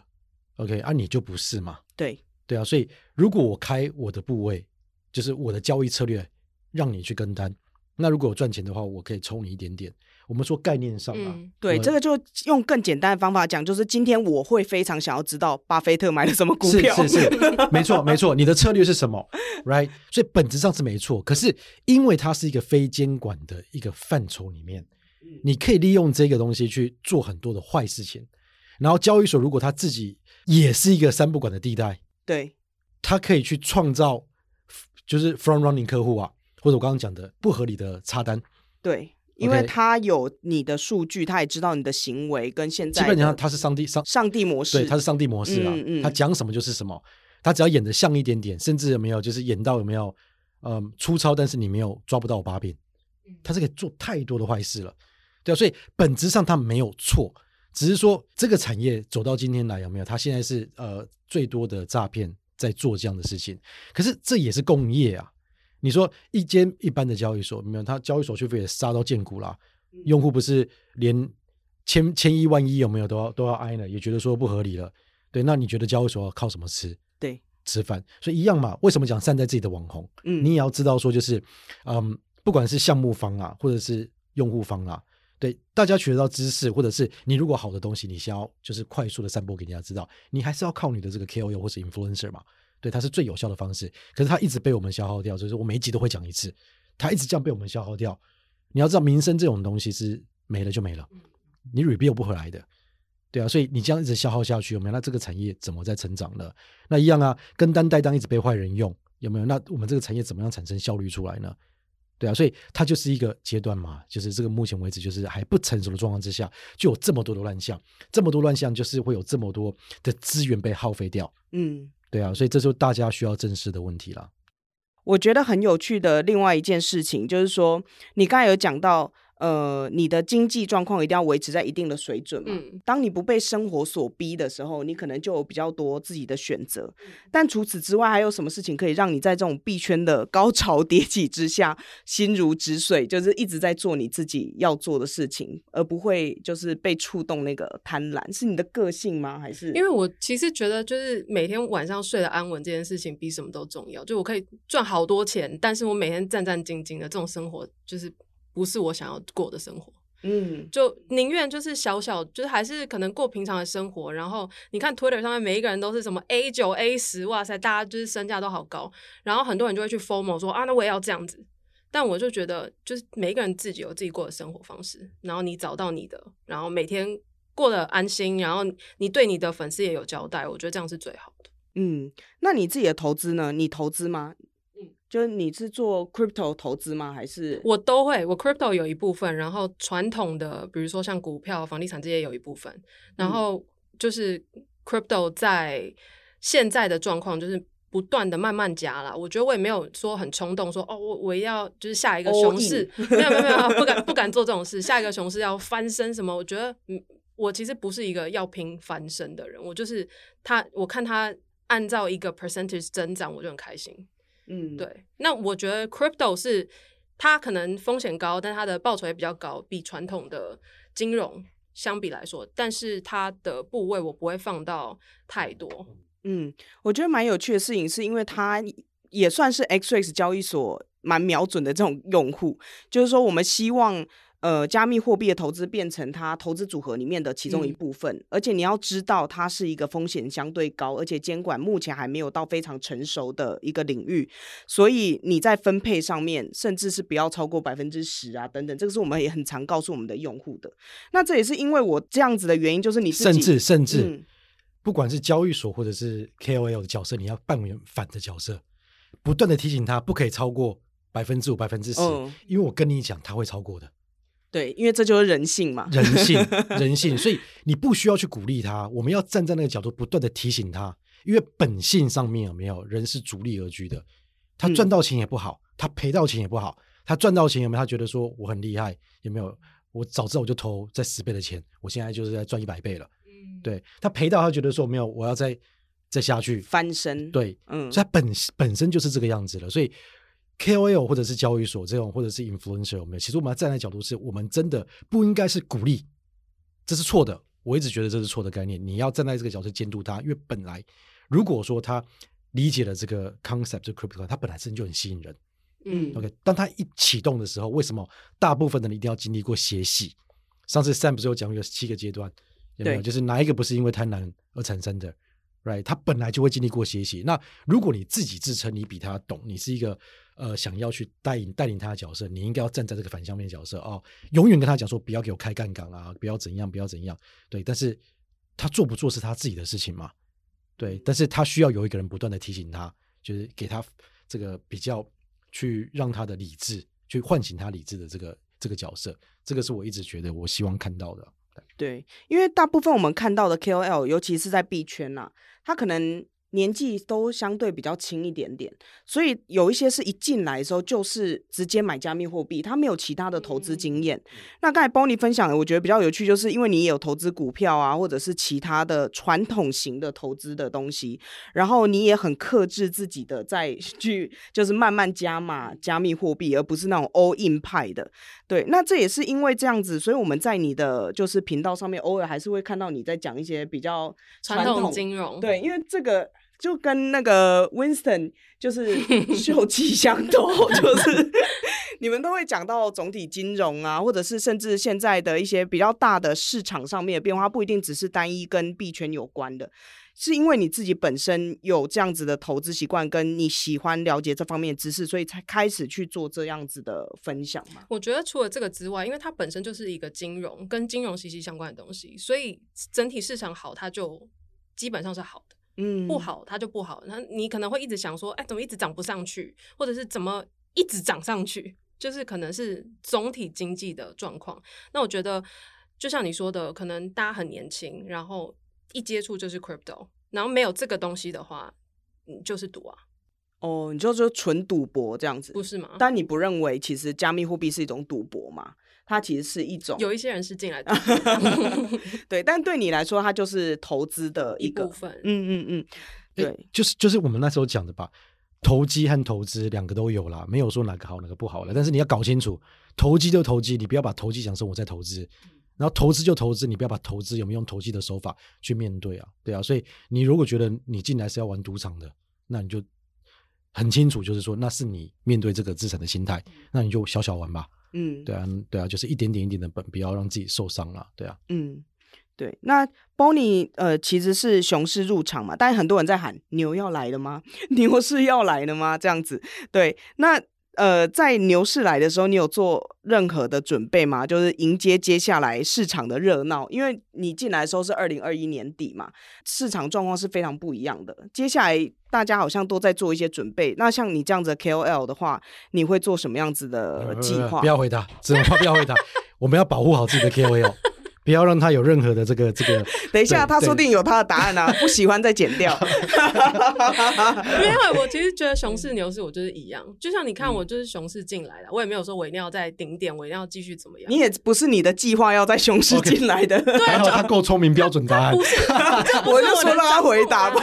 ，OK，啊，你就不是嘛？对对啊，所以如果我开我的部位，就是我的交易策略。让你去跟单，那如果我赚钱的话，我可以抽你一点点。我们说概念上啊，嗯、对，这个就用更简单的方法讲，就是今天我会非常想要知道巴菲特买了什么股票，是是是，没错没错，你的策略是什么，right？所以本质上是没错，可是因为它是一个非监管的一个范畴里面，你可以利用这个东西去做很多的坏事情。然后交易所如果他自己也是一个三不管的地带，对，他可以去创造就是 front running 客户啊。或者我刚刚讲的不合理的差单，对，因为他有你的数据，他也知道你的行为跟现在，基本上他是上帝上上帝模式，对，他是上帝模式啊，嗯嗯、他讲什么就是什么，他只要演的像一点点，甚至有没有就是演到有没有嗯粗糙，但是你没有抓不到我把柄，他是可以做太多的坏事了，对啊，所以本质上他没有错，只是说这个产业走到今天来有没有，他现在是呃最多的诈骗在做这样的事情，可是这也是共业啊。你说一间一般的交易所，没有，他交易手续费也杀到见骨啦，用户不是连千千一万一有没有都要都要挨呢，也觉得说不合理了。对，那你觉得交易所要靠什么吃？对，吃饭。所以一样嘛，为什么讲善待自己的网红？嗯，你也要知道说，就是嗯，不管是项目方啊，或者是用户方啊，对，大家取得到知识，或者是你如果好的东西，你想要就是快速的散播给人家知道，你还是要靠你的这个 KOL 或者 influencer 嘛。对，它是最有效的方式，可是它一直被我们消耗掉，就是我每一集都会讲一次，它一直这样被我们消耗掉。你要知道，名声这种东西是没了就没了，你 rebuild 不回来的。对啊，所以你这样一直消耗下去，有没有？那这个产业怎么在成长呢？那一样啊，跟单带单一直被坏人用，有没有？那我们这个产业怎么样产生效率出来呢？对啊，所以它就是一个阶段嘛，就是这个目前为止就是还不成熟的状况之下，就有这么多的乱象，这么多乱象就是会有这么多的资源被耗费掉。嗯。对啊，所以这就是大家需要正视的问题了。我觉得很有趣的另外一件事情，就是说你刚才有讲到。呃，你的经济状况一定要维持在一定的水准嘛。嗯。当你不被生活所逼的时候，你可能就有比较多自己的选择。但除此之外，还有什么事情可以让你在这种币圈的高潮迭起之下，心如止水，就是一直在做你自己要做的事情，而不会就是被触动那个贪婪？是你的个性吗？还是？因为我其实觉得，就是每天晚上睡得安稳这件事情比什么都重要。就我可以赚好多钱，但是我每天战战兢兢的这种生活，就是。不是我想要过的生活，嗯，就宁愿就是小小，就是还是可能过平常的生活。然后你看 Twitter 上面每一个人都是什么 A 九 A 十，哇塞，大家就是身价都好高。然后很多人就会去 FOMO 说啊，那我也要这样子。但我就觉得，就是每一个人自己有自己过的生活方式，然后你找到你的，然后每天过得安心，然后你对你的粉丝也有交代，我觉得这样是最好的。嗯，那你自己的投资呢？你投资吗？就是你是做 crypto 投资吗？还是我都会，我 crypto 有一部分，然后传统的，比如说像股票、房地产这些有一部分，然后就是 crypto 在现在的状况就是不断的慢慢加了。我觉得我也没有说很冲动说，说哦，我我要就是下一个熊市，没有没有没有，[LAUGHS] 不敢不敢做这种事。下一个熊市要翻身什么？我觉得嗯，我其实不是一个要拼翻身的人，我就是他，我看他按照一个 percentage 增长，我就很开心。嗯，对。那我觉得 crypto 是它可能风险高，但它的报酬也比较高，比传统的金融相比来说，但是它的部位我不会放到太多。嗯，我觉得蛮有趣的事情，是因为它也算是 XREX 交易所蛮瞄准的这种用户，就是说我们希望。呃，加密货币的投资变成它投资组合里面的其中一部分，嗯，而且你要知道，它是一个风险相对高，而且监管目前还没有到非常成熟的一个领域，所以你在分配上面，甚至是不要超过百分之十啊，等等，这个是我们也很常告诉我们的用户的。那这也是因为我这样子的原因，就是你甚至甚至，嗯，不管是交易所或者是 KOL 的角色，你要扮演反的角色，不断的提醒他不可以超过百分之五、百分之十，因为我跟你讲，他会超过的。对，因为这就是人性嘛，人性，[LAUGHS] 人性，所以你不需要去鼓励他，我们要站在那个角度，不断的提醒他，因为本性上面有没有人是逐利而居的，他赚到钱也不好，他赔到钱也不好，他赚到钱有没有？他觉得说我很厉害，有没有？我早知道我就投在十倍的钱，我现在就是在赚一百倍了。嗯，对，他赔到他觉得说没有，我要再再下去翻身。对，嗯，所以他本本身就是这个样子了，所以。KOL 或者是交易所这种，或者是 influencer 有没有？其实我们要站在角度是，我们真的不应该是鼓励，这是错的。我一直觉得这是错的概念。你要站在这个角度监督他，因为本来如果说他理解了这个 concept，这 crypto，他本来身就很吸引人。嗯，OK。当他一启动的时候，为什么大部分的人一定要经历过血洗？上次 Sam 不是有讲有七个阶段，有没有？对就是哪一个不是因为贪婪而产生的？Right？他本来就会经历过血洗。那如果你自己自称你比他懂，你是一个。呃，想要去带领带领他的角色，你应该要站在这个反向面角色哦，永远跟他讲说不要给我开杠杆啊，不要怎样，不要怎样。对，但是他做不做是他自己的事情嘛。对，但是他需要有一个人不断的提醒他，就是给他这个比较去让他的理智去唤醒他理智的这个这个角色，这个是我一直觉得我希望看到的。对，因为大部分我们看到的 KOL，尤其是在币圈啊，他可能。年纪都相对比较轻一点点，所以有一些是一进来的时候就是直接买加密货币，他没有其他的投资经验。嗯、那刚才 Bonnie 分享的，我觉得比较有趣，就是因为你也有投资股票啊，或者是其他的传统型的投资的东西，然后你也很克制自己的再 [LAUGHS] 去就是慢慢加码加密货币，而不是那种 all in 派的。对，那这也是因为这样子，所以我们在你的就是频道上面偶尔还是会看到你在讲一些比较传统金融。对，因为这个。就跟那个 Winston 就是秀气相投，[LAUGHS] 就是你们都会讲到总体金融啊，或者是甚至现在的一些比较大的市场上面的变化，不一定只是单一跟币圈有关的，是因为你自己本身有这样子的投资习惯，跟你喜欢了解这方面的知识，所以才开始去做这样子的分享嘛。我觉得除了这个之外，因为它本身就是一个金融跟金融息息相关的东西，所以整体市场好，它就基本上是好的。嗯，不好，它就不好。那你可能会一直想说，哎，怎么一直涨不上去，或者是怎么一直涨上去，就是可能是总体经济的状况。那我觉得，就像你说的，可能大家很年轻，然后一接触就是 crypto，然后没有这个东西的话，嗯，就是赌啊。哦，你就说纯赌博这样子，不是吗？但你不认为其实加密货币是一种赌博吗？它其实是一种，有一些人是进来的，[LAUGHS] 对，但对你来说，它就是投资的一,一部分。嗯嗯嗯，对，欸、就是就是我们那时候讲的吧，投机和投资两个都有啦，没有说哪个好哪个不好了。但是你要搞清楚，投机就投机，你不要把投机讲成我在投资，然后投资就投资，你不要把投资有没有用投机的手法去面对啊，对啊。所以你如果觉得你进来是要玩赌场的，那你就很清楚，就是说那是你面对这个资产的心态，那你就小小玩吧。嗯，对啊，对啊，就是一点点一点的本，不要让自己受伤了，对啊。嗯，对。那 Bonnie 呃，其实是熊市入场嘛，但很多人在喊牛要来了吗？[LAUGHS] 牛是要来了吗？这样子，对。那呃，在牛市来的时候，你有做任何的准备吗？就是迎接接下来市场的热闹，因为你进来的时候是二零二一年底嘛，市场状况是非常不一样的。接下来大家好像都在做一些准备。那像你这样子的 KOL 的话，你会做什么样子的计划？不要回答，只能不要回答。[LAUGHS] 我们要保护好自己的 KOL。不要让他有任何的这个这个。[LAUGHS] 等一下，他说不定有他的答案啊，[LAUGHS] 不喜欢再剪掉。没有，我其实觉得熊市牛市我就是一样，就像你看，我就是熊市进来的，我也没有说我一定要在顶点，我一定要继续怎么样。你也不是你的计划要在熊市进来的。对，他够聪明，标准答案。不是，[LAUGHS] 我就说让他回答吧。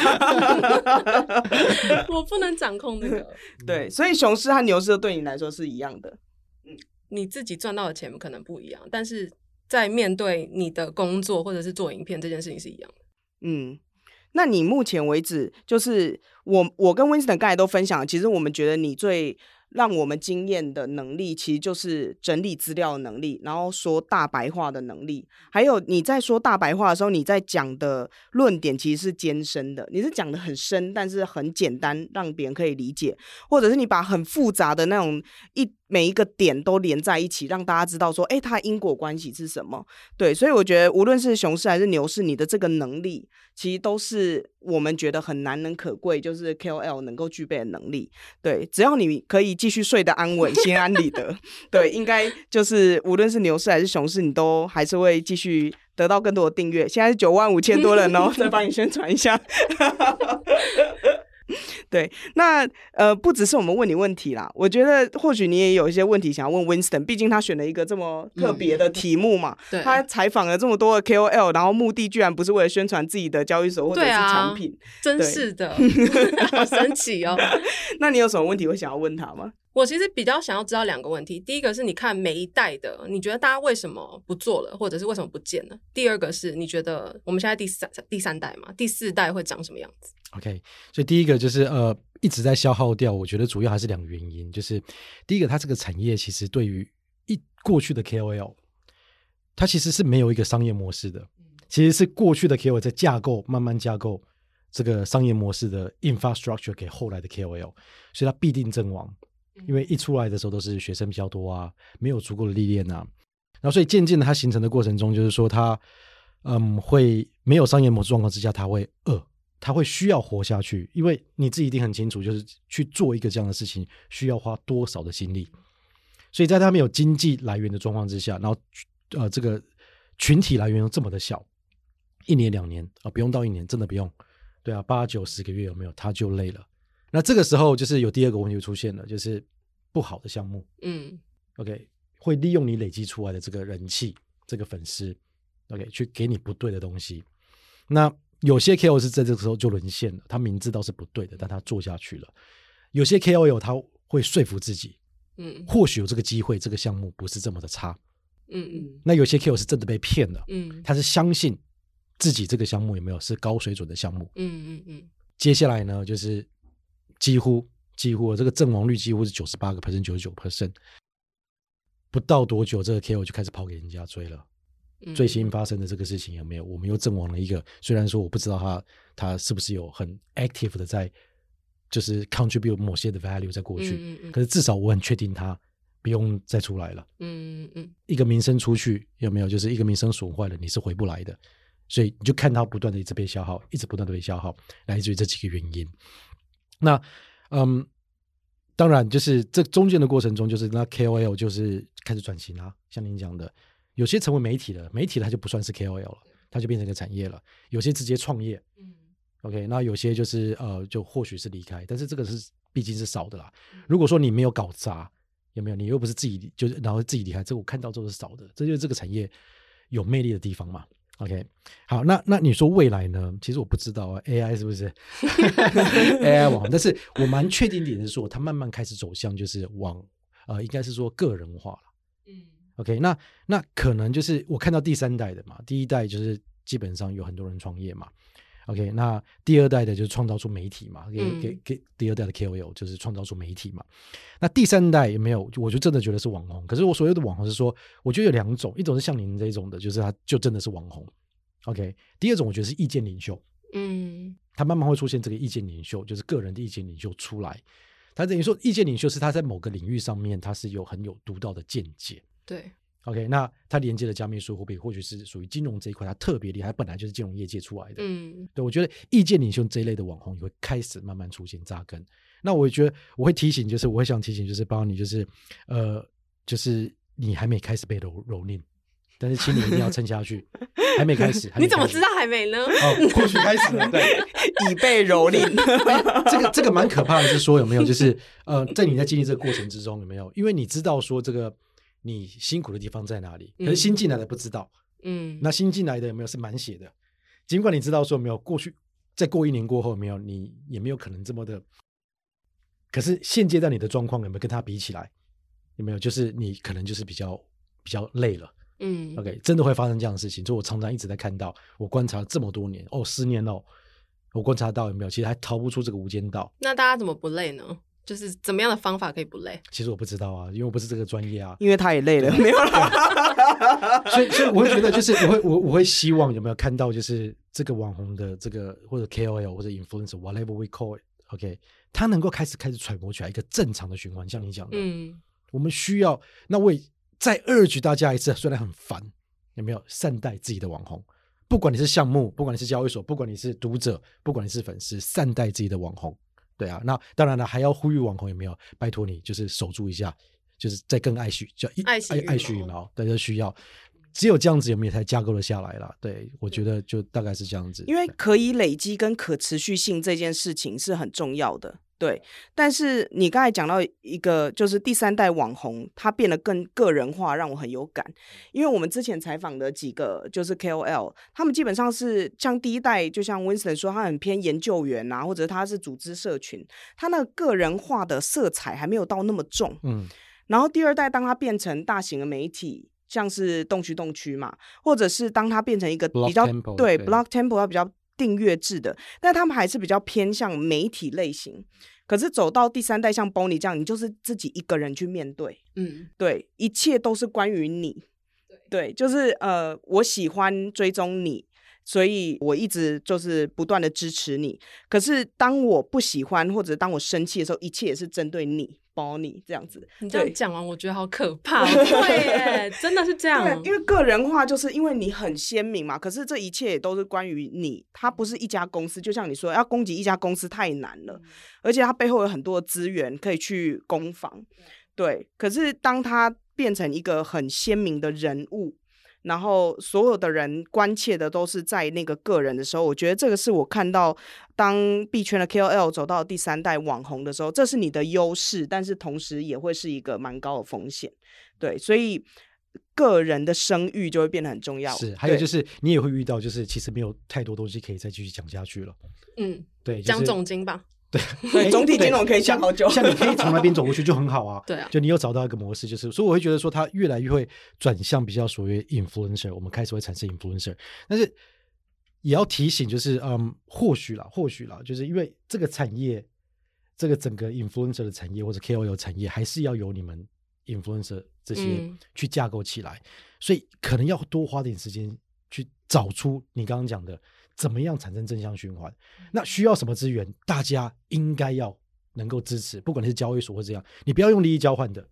我不能掌控那个。对，所以熊市和牛市对你来说是一样的。嗯，你自己赚到的钱可能不一样，但是。在面对你的工作或者是做影片这件事情是一样的。嗯，那你目前为止，就是我我跟 Winston 刚才都分享，其实我们觉得你最让我们惊艳的能力，其实就是整理资料的能力，然后说大白话的能力，还有你在说大白话的时候，你在讲的论点其实是艰深的，你是讲的很深，但是很简单，让别人可以理解，或者是你把很复杂的那种一。每一个点都连在一起，让大家知道说，哎，它因果关系是什么？对，所以我觉得无论是熊市还是牛市，你的这个能力其实都是我们觉得很难能可贵，就是 KOL 能够具备的能力。对，只要你可以继续睡得安稳、心安理得，[LAUGHS] 对，应该就是无论是牛市还是熊市，你都还是会继续得到更多的订阅。现在是九万五千多人哦，[LAUGHS] 再帮你宣传一下。[LAUGHS] 对，那呃，不只是我们问你问题啦，我觉得或许你也有一些问题想要问 Winston，毕竟他选了一个这么特别的题目嘛。[LAUGHS] 他采访了这么多的 KOL，然后目的居然不是为了宣传自己的交易所或者是产品，啊、真是的，[LAUGHS] 好神奇哦。那你有什么问题会想要问他吗？我其实比较想要知道两个问题，第一个是你看每一代的，你觉得大家为什么不做了，或者是为什么不见了？第二个是你觉得我们现在第三第三代嘛，第四代会长什么样子？OK，所以第一个就是呃一直在消耗掉，我觉得主要还是两个原因，就是第一个它这个产业其实对于一过去的 KOL，它其实是没有一个商业模式的，其实是过去的 KOL 在架构慢慢架构这个商业模式的 infrastructure 给后来的 KOL，所以它必定阵亡。因为一出来的时候都是学生比较多啊，没有足够的历练啊，然后所以渐渐的它形成的过程中，就是说它嗯会没有商业模式状况之下，它会饿，它会需要活下去，因为你自己一定很清楚，就是去做一个这样的事情需要花多少的心力，所以在它没有经济来源的状况之下，然后呃这个群体来源又这么的小，一年两年啊，不用到一年，真的不用，对啊，八九十个月有没有，他就累了。那这个时候就是有第二个问题出现了，就是不好的项目，嗯，OK，会利用你累积出来的这个人气、这个粉丝，OK，去给你不对的东西。那有些 KOL 是在这个时候就沦陷了，他明知道是不对的，但他做下去了。有些 KOL 他会说服自己，嗯，或许有这个机会，这个项目不是这么的差，嗯嗯。那有些 KOL 是真的被骗了，嗯，他是相信自己这个项目有没有是高水准的项目，嗯嗯嗯。接下来呢，就是。几乎几乎这个阵亡率几乎是九十八个 percent 九十九 percent，不到多久，这个 KOL 就开始跑给人家追了。嗯、最新发生的这个事情有没有？我们又阵亡了一个，虽然说我不知道他他是不是有很 active 的在，就是 contribute 某些的 value 在过去，嗯嗯嗯，可是至少我很确定他不用再出来了。嗯嗯嗯，一个名声出去有没有？就是一个名声损坏了，你是回不来的。所以你就看他不断的一直被消耗，一直不断的被消耗，来自于这几个原因。那，嗯，当然，就是这中间的过程中，就是那 KOL 就是开始转型啊，像您讲的，有些成为媒体了，媒体它就不算是 KOL 了，它就变成一个产业了。有些直接创业，嗯，OK，那有些就是呃，就或许是离开，但是这个是毕竟是少的啦。如果说你没有搞砸，有没有？你又不是自己就是然后自己离开，这个我看到都是少的，这就是这个产业有魅力的地方嘛。OK，好，那那你说未来呢？其实我不知道啊，AI 是不是 AI [LAUGHS] 网？但是我蛮确定点是说，它慢慢开始走向就是往呃，应该是说个人化了。嗯，OK，那那可能就是我看到第三代的嘛，第一代就是基本上有很多人创业嘛。OK，那第二代的就是创造出媒体嘛，给给给第二代的 KOL 就是创造出媒体嘛。那第三代有没有？我就真的觉得是网红。可是我所谓的网红是说，我觉得有两种，一种是像您这种的，就是他就真的是网红。OK，第二种我觉得是意见领袖。嗯，他慢慢会出现这个意见领袖，就是个人的意见领袖出来。他等于说，意见领袖是他在某个领域上面，他是有很有独到的见解。对，OK，那它连接了加密数货币，或许是属于金融这一块，它特别厉害，本来就是金融业界出来的。嗯，对，我觉得意见领袖这一类的网红也会开始慢慢出现扎根。那我觉得我会提醒，就是我会想提醒，就是帮你，就是呃，就是你还没开始被蹂蹂躏。但是，请你一定要撑下去，还没开始。还没开始你怎么知道还没呢？哦，或许开始了，对，[LAUGHS] 已被蹂躏。这个这个蛮可怕的，是说有没有？就是呃，在你在经历这个过程之中，有没有？因为你知道说这个你辛苦的地方在哪里，可是新进来的不知道。嗯，那新进来的有没有是满血的？尽管你知道说没有过去，再过一年过后没有，你也没有可能这么的。可是现阶段你的状况有没有跟他比起来？有没有？就是你可能就是比较比较累了。嗯，OK，真的会发生这样的事情，所以我常常一直在看到，我观察了这么多年，哦，十年哦，我观察到有没有，其实还逃不出这个无间道。那大家怎么不累呢？就是怎么样的方法可以不累？其实我不知道啊，因为我不是这个专业啊。因为他也累了，[LAUGHS] 没有啦。[LAUGHS] 所以，所以我会觉得，就是我会，我我会希望有没有看到，就是这个网红的这个或者 KOL 或者 influencer，whatever we call it，OK，他能够开始开始揣摩起来一个正常的循环，像你讲的，嗯。我们需要，那我也再 urge 大家一次，虽然很烦，有没有善待自己的网红？不管你是项目，不管你是交易所，不管你是读者，不管你是粉丝，善待自己的网红。对啊，那当然了，还要呼吁网红有没有？拜托你，就是守住一下，就是再更爱惜，叫爱爱爱惜羽毛，大家需要。只有这样子，有没有才架构了下来了？对，我觉得就大概是这样子。因为可以累积跟可持续性这件事情是很重要的。对，但是你刚才讲到一个，就是第三代网红，他变得更个人化，让我很有感。因为我们之前采访的几个就是 KOL，他们基本上是像第一代，就像 Winston 说，他很偏研究员啊，或者他是组织社群，他那个个人化的色彩还没有到那么重。嗯，然后第二代，当他变成大型的媒体，像是动区动区嘛，或者是当它变成一个比较 Block Tempo，对，对 Block Tempo，他比较。订阅制的，但他们还是比较偏向媒体类型。可是走到第三代，像 Bonnie 这样，你就是自己一个人去面对，嗯，对，一切都是关于你，对，对，就是呃，我喜欢追踪你，所以我一直就是不断的支持你。可是当我不喜欢或者当我生气的时候，一切也是针对你。包你这样子，你这样讲完，我觉得好可 [LAUGHS] 怕。对，真的是这样。因为个人化，就是因为你很鲜明嘛。可是这一切也都是关于你，它不是一家公司。就像你说，要攻击一家公司太难了，而且它背后有很多资源可以去攻防。对，可是当他变成一个很鲜明的人物。然后所有的人关切的都是在那个个人的时候，我觉得这个是我看到当币圈的 KOL 走到第三代网红的时候，这是你的优势，但是同时也会是一个蛮高的风险。对，所以个人的声誉就会变得很重要。是，还有就是你也会遇到，就是其实没有太多东西可以再继续讲下去了。嗯，对，就是、讲总经吧。对，对，总体金融可以讲好久。像你可以从那边走过去就很好啊。[LAUGHS] 对啊，就你又找到一个模式，就是所以我会觉得说，它越来越会转向比较属于 influencer，我们开始会产生 influencer，但是也要提醒，就是嗯，或许啦，或许啦，就是因为这个产业，这个整个 influencer 的产业或者 KOL 产业，还是要由你们 influencer 这些去架构起来，嗯、所以可能要多花点时间去找出你刚刚讲的。怎么样产生正向循环？那需要什么资源？大家应该要能够支持，不管你是交易所或这样，你不要用利益交换的，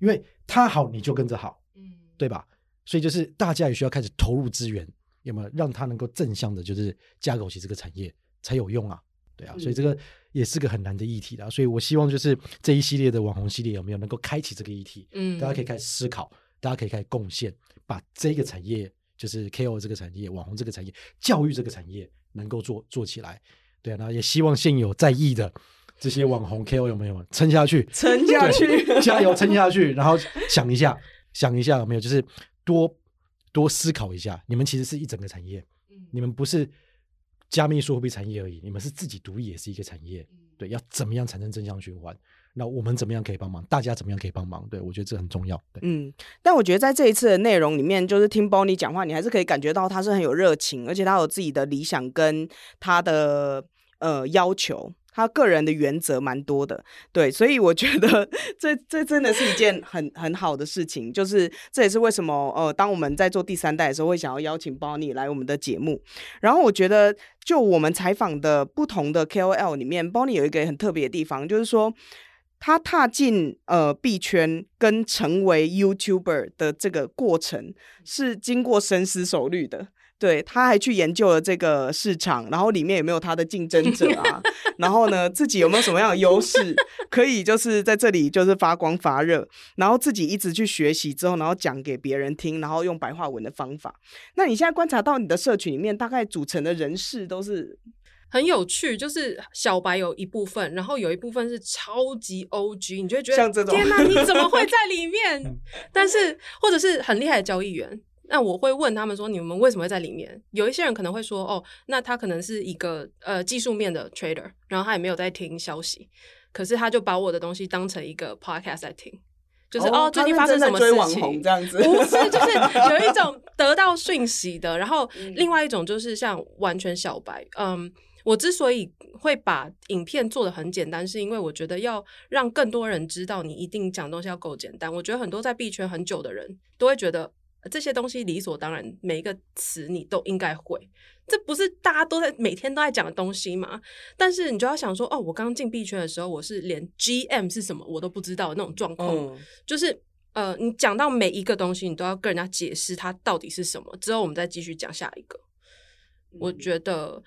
因为他好你就跟着好，嗯，对吧？所以就是大家也需要开始投入资源，有没有让他能够正向的，就是架构起这个产业才有用啊？对啊，所以这个也是个很难的议题啦。所以我希望就是这一系列的网红系列有没有能够开启这个议题？嗯，大家可以开始思考，大家可以开始贡献，把这个产业。就是 KOL 这个产业，网红这个产业，教育这个产业能够做做起来，对啊，那也希望现有在役的这些网红 KOL 有没有撑下去，[LAUGHS] 撑下去，加油撑下去，然后想一下，想一下有没有，就是多多思考一下，你们其实是一整个产业，你们不是加密数货币产业而已，你们是自己独立也是一个产业，对，要怎么样产生正向循环？那我们怎么样可以帮忙？大家怎么样可以帮忙？对，我觉得这很重要。嗯，但我觉得在这一次的内容里面，就是听 Bonnie 讲话，你还是可以感觉到他是很有热情，而且他有自己的理想跟他的呃要求，他个人的原则蛮多的。对，所以我觉得 [LAUGHS] 这这真的是一件很很好的事情。就是这也是为什么呃，当我们在做第三代的时候，会想要邀请 Bonnie 来我们的节目。然后我觉得，就我们采访的不同的 KOL 里面，Bonnie 有一个很特别的地方，就是说。他踏进呃币圈跟成为 YouTuber 的这个过程是经过深思熟虑的，对，他还去研究了这个市场，然后里面有没有他的竞争者啊，然后呢，自己有没有什么样的优势可以就是在这里就是发光发热，然后自己一直去学习之后，然后讲给别人听，然后用白话文的方法。那你现在观察到你的社群里面大概组成的人士都是？很有趣，就是小白有一部分，然后有一部分是超级 OG，你就会觉得天哪，你怎么会在里面？[LAUGHS] 但是或者是很厉害的交易员，那我会问他们说，你们为什么会在里面？有一些人可能会说，哦，那他可能是一个呃技术面的 trader，然后他也没有在听消息，可是他就把我的东西当成一个 podcast 在听，就是哦，哦最近发生什么事情这样子，不是，就是有一种 [LAUGHS] 得到讯息的，然后另外一种就是像完全小白，嗯。我之所以会把影片做的很简单，是因为我觉得要让更多人知道，你一定讲东西要够简单。我觉得很多在币圈很久的人都会觉得这些东西理所当然，每一个词你都应该会。这不是大家都在每天都在讲的东西吗？但是你就要想说，哦，我刚进币圈的时候，我是连 GM 是什么我都不知道的那种状况，嗯、就是呃，你讲到每一个东西，你都要跟人家解释它到底是什么，之后我们再继续讲下一个。嗯、我觉得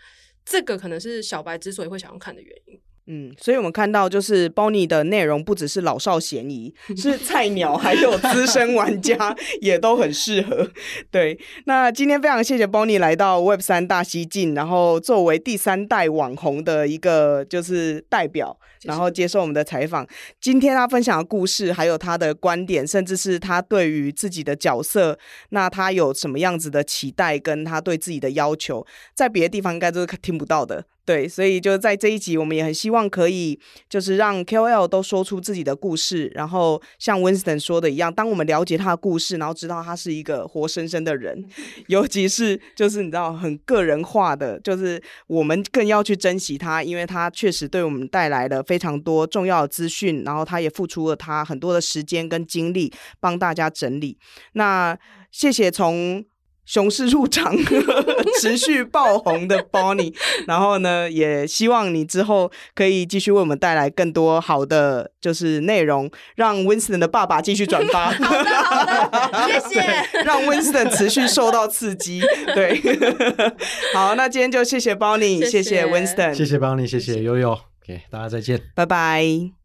这个可能是小白之所以会想要看的原因。嗯，所以我们看到就是 Bonnie 的内容不只是老少咸宜，是 [LAUGHS] 菜鸟还有资深玩家也都很适合。对，那今天非常谢谢 Bonnie 来到 Web 三大西进，然后作为第三代网红的一个就是代表，然后接受我们的采访。今天他分享的故事，还有他的观点，甚至是他对于自己的角色，那他有什么样子的期待，跟他对自己的要求，在别的地方应该都是听不到的。对，所以就在这一集，我们也很希望可以，就是让 KOL 都说出自己的故事，然后像 Winston 说的一样，当我们了解他的故事，然后知道他是一个活生生的人，[LAUGHS] 尤其是就是你知道很个人化的，就是我们更要去珍惜他，因为他确实对我们带来了非常多重要的资讯，然后他也付出了他很多的时间跟精力帮大家整理。那谢谢从。熊市入场，[LAUGHS] 持续爆红的 Bonnie，然后呢，也希望你之后可以继续为我们带来更多好的就是内容，让 Winston 的爸爸继续转发。[LAUGHS] 好的，好的，谢谢。[LAUGHS] 让 Winston 持续受到刺激。对，好，那今天就谢谢 Bonnie，谢谢 Winston，谢谢 Bonnie，谢谢悠悠，OK，大家再见，拜拜。